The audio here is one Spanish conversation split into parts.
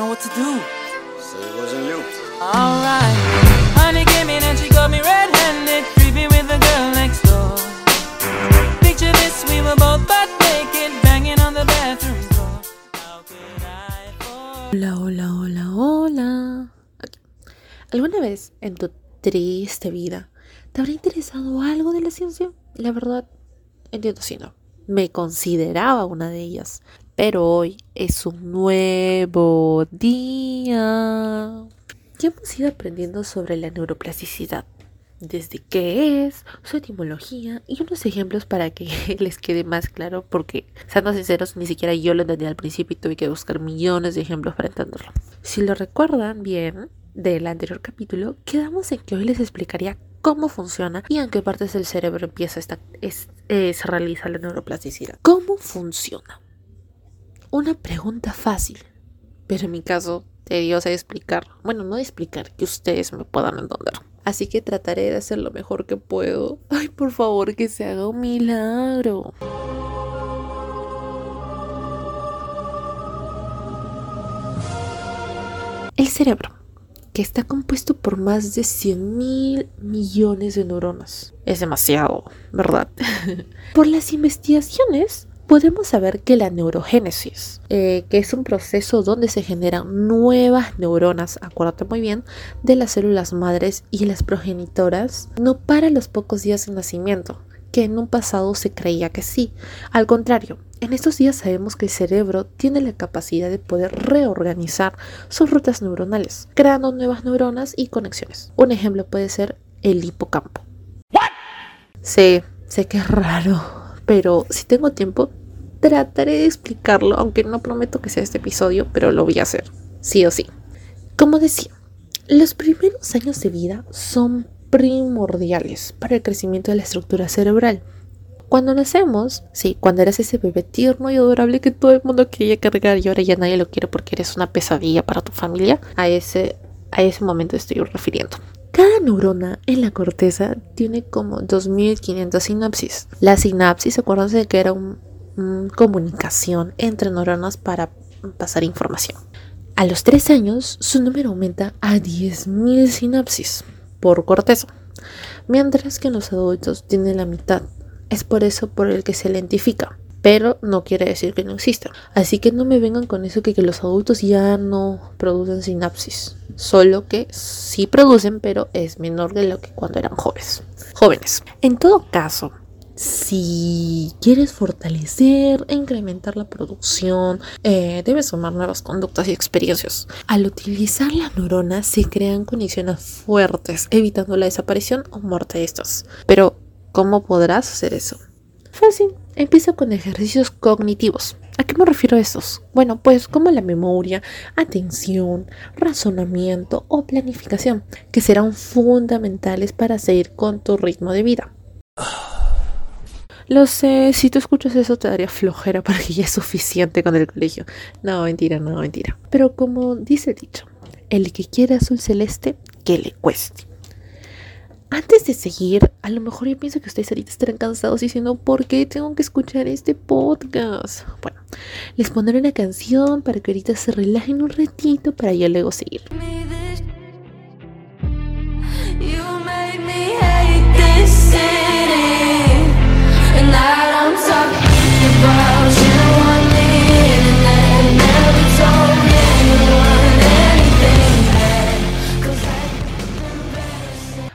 know what to do. So it wasn't you. Alright. Honey came in and she got me red-handed, creepy with the girl next door. Picture this, we were both butt naked, banging on the bathroom floor. How could I fall? Hola, hola, hola, hola. ¿Alguna vez en tu triste vida te habrá interesado algo de la ciencia? La verdad, entiendo si no. Me consideraba una de ellas. Pero hoy es un nuevo día. Ya hemos ido aprendiendo sobre la neuroplasticidad. Desde qué es, su etimología y unos ejemplos para que les quede más claro porque, siendo sinceros, ni siquiera yo lo entendí al principio y tuve que buscar millones de ejemplos para entenderlo. Si lo recuerdan bien del anterior capítulo, quedamos en que hoy les explicaría cómo funciona y en qué partes del cerebro empieza esta, es- se realiza la neuroplasticidad. ¿Cómo funciona? Una pregunta fácil, pero en mi caso tediosa de explicar. Bueno, no de explicar, que ustedes me puedan entender. Así que trataré de hacer lo mejor que puedo. Ay, por favor, que se haga un milagro. El cerebro, que está compuesto por más de 100 mil millones de neuronas. Es demasiado, ¿verdad? por las investigaciones podemos saber que la neurogénesis, eh, que es un proceso donde se generan nuevas neuronas, acuérdate muy bien, de las células madres y las progenitoras, no para los pocos días de nacimiento, que en un pasado se creía que sí. Al contrario, en estos días sabemos que el cerebro tiene la capacidad de poder reorganizar sus rutas neuronales, creando nuevas neuronas y conexiones. Un ejemplo puede ser el hipocampo. Sí, sé que es raro, pero si tengo tiempo, trataré de explicarlo, aunque no prometo que sea este episodio, pero lo voy a hacer, sí o sí. Como decía, los primeros años de vida son primordiales para el crecimiento de la estructura cerebral. Cuando nacemos, sí, cuando eres ese bebé tierno y adorable que todo el mundo quería cargar y ahora ya nadie lo quiere porque eres una pesadilla para tu familia, a ese, a ese momento estoy refiriendo. Cada neurona en la corteza tiene como 2500 sinapsis. La sinapsis, acuérdense de que era una comunicación entre neuronas para pasar información. A los 3 años, su número aumenta a 10.000 sinapsis por corteza, mientras que en los adultos tiene la mitad. Es por eso por el que se identifica, pero no quiere decir que no exista. Así que no me vengan con eso que, que los adultos ya no producen sinapsis, solo que sí producen, pero es menor de lo que cuando eran jóvenes. Jóvenes. En todo caso, si quieres fortalecer e incrementar la producción, eh, debes sumar nuevas conductas y experiencias. Al utilizar la neurona se crean conexiones fuertes, evitando la desaparición o muerte de estas. Pero, ¿cómo podrás hacer eso? Fácil, empieza con ejercicios cognitivos. ¿A qué me refiero a estos? Bueno, pues como la memoria, atención, razonamiento o planificación, que serán fundamentales para seguir con tu ritmo de vida. Lo sé, si tú escuchas eso te daría flojera para que ya es suficiente con el colegio. No, mentira, no, mentira. Pero como dice el dicho, el que quiera azul celeste, que le cueste. Antes de seguir, a lo mejor yo pienso que ustedes ahorita estarán cansados diciendo, ¿por qué tengo que escuchar este podcast? Bueno, les pondré una canción para que ahorita se relajen un ratito para ya luego seguir.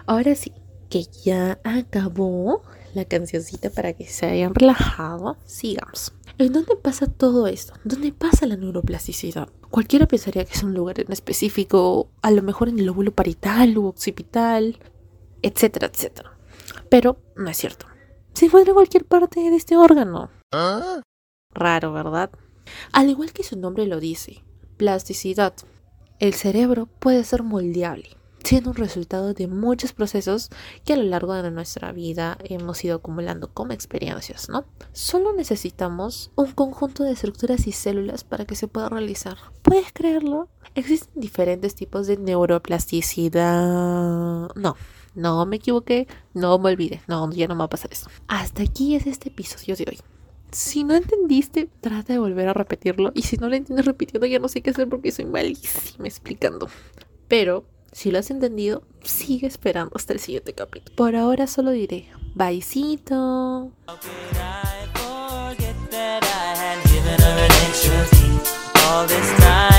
Ahora sí, que ya acabó la cancioncita para que se hayan relajado, sigamos. ¿En dónde pasa todo esto? ¿Dónde pasa la neuroplasticidad? Cualquiera pensaría que es un lugar en específico, a lo mejor en el lóbulo parietal u occipital, etcétera, etcétera. Pero no es cierto. Se encuentra en cualquier parte de este órgano. Raro, ¿verdad? Al igual que su nombre lo dice, plasticidad. El cerebro puede ser moldeable, siendo un resultado de muchos procesos que a lo largo de nuestra vida hemos ido acumulando como experiencias, ¿no? Solo necesitamos un conjunto de estructuras y células para que se pueda realizar. ¿Puedes creerlo? Existen diferentes tipos de neuroplasticidad. No, no me equivoqué, no me olvide, no, ya no me va a pasar eso. Hasta aquí es este episodio de hoy. Si no entendiste, trata de volver a repetirlo. Y si no lo entiendes repitiendo, ya no sé qué hacer porque soy malísima explicando. Pero, si lo has entendido, sigue esperando hasta el siguiente capítulo. Por ahora solo diré, byecito. all